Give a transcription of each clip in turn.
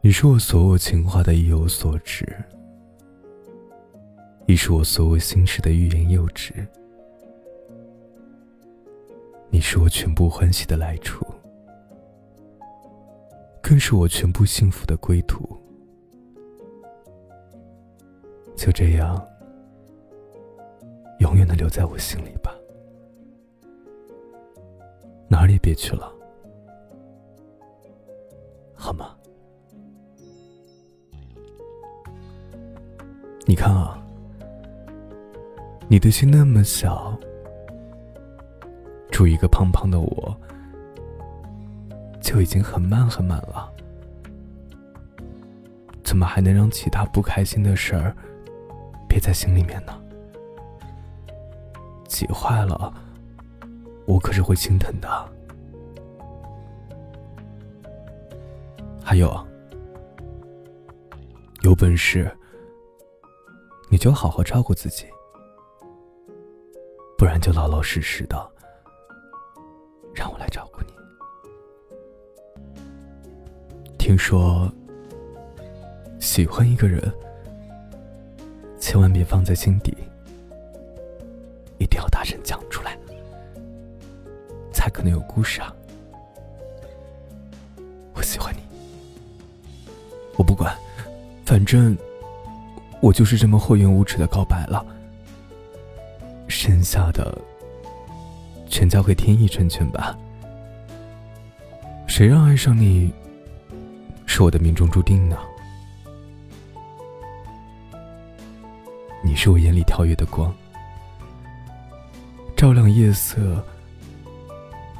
你是我所有情话的意有所指，亦是我所有心事的欲言又止。你是我全部欢喜的来处，更是我全部幸福的归途。就这样，永远的留在我心里吧，哪儿也别去了，好吗？你看啊，你的心那么小，住一个胖胖的我，就已经很满很满了，怎么还能让其他不开心的事儿憋在心里面呢？挤坏了，我可是会心疼的。还有，有本事。你就好好照顾自己，不然就老老实实的让我来照顾你。听说喜欢一个人，千万别放在心底，一定要大声讲出来，才可能有故事啊！我喜欢你，我不管，反正。我就是这么厚颜无耻的告白了，剩下的全交给天意成全吧。谁让爱上你是我的命中注定呢？你是我眼里跳跃的光，照亮夜色，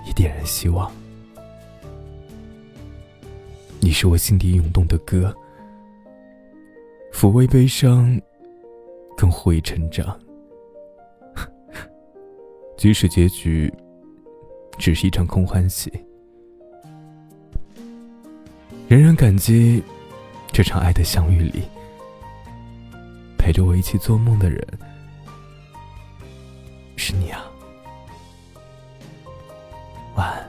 也点燃希望。你是我心底涌动的歌。抚慰悲伤，更护育成长。即使结局只是一场空欢喜。仍然感激这场爱的相遇里。陪着我一起做梦的人。是你啊。晚安。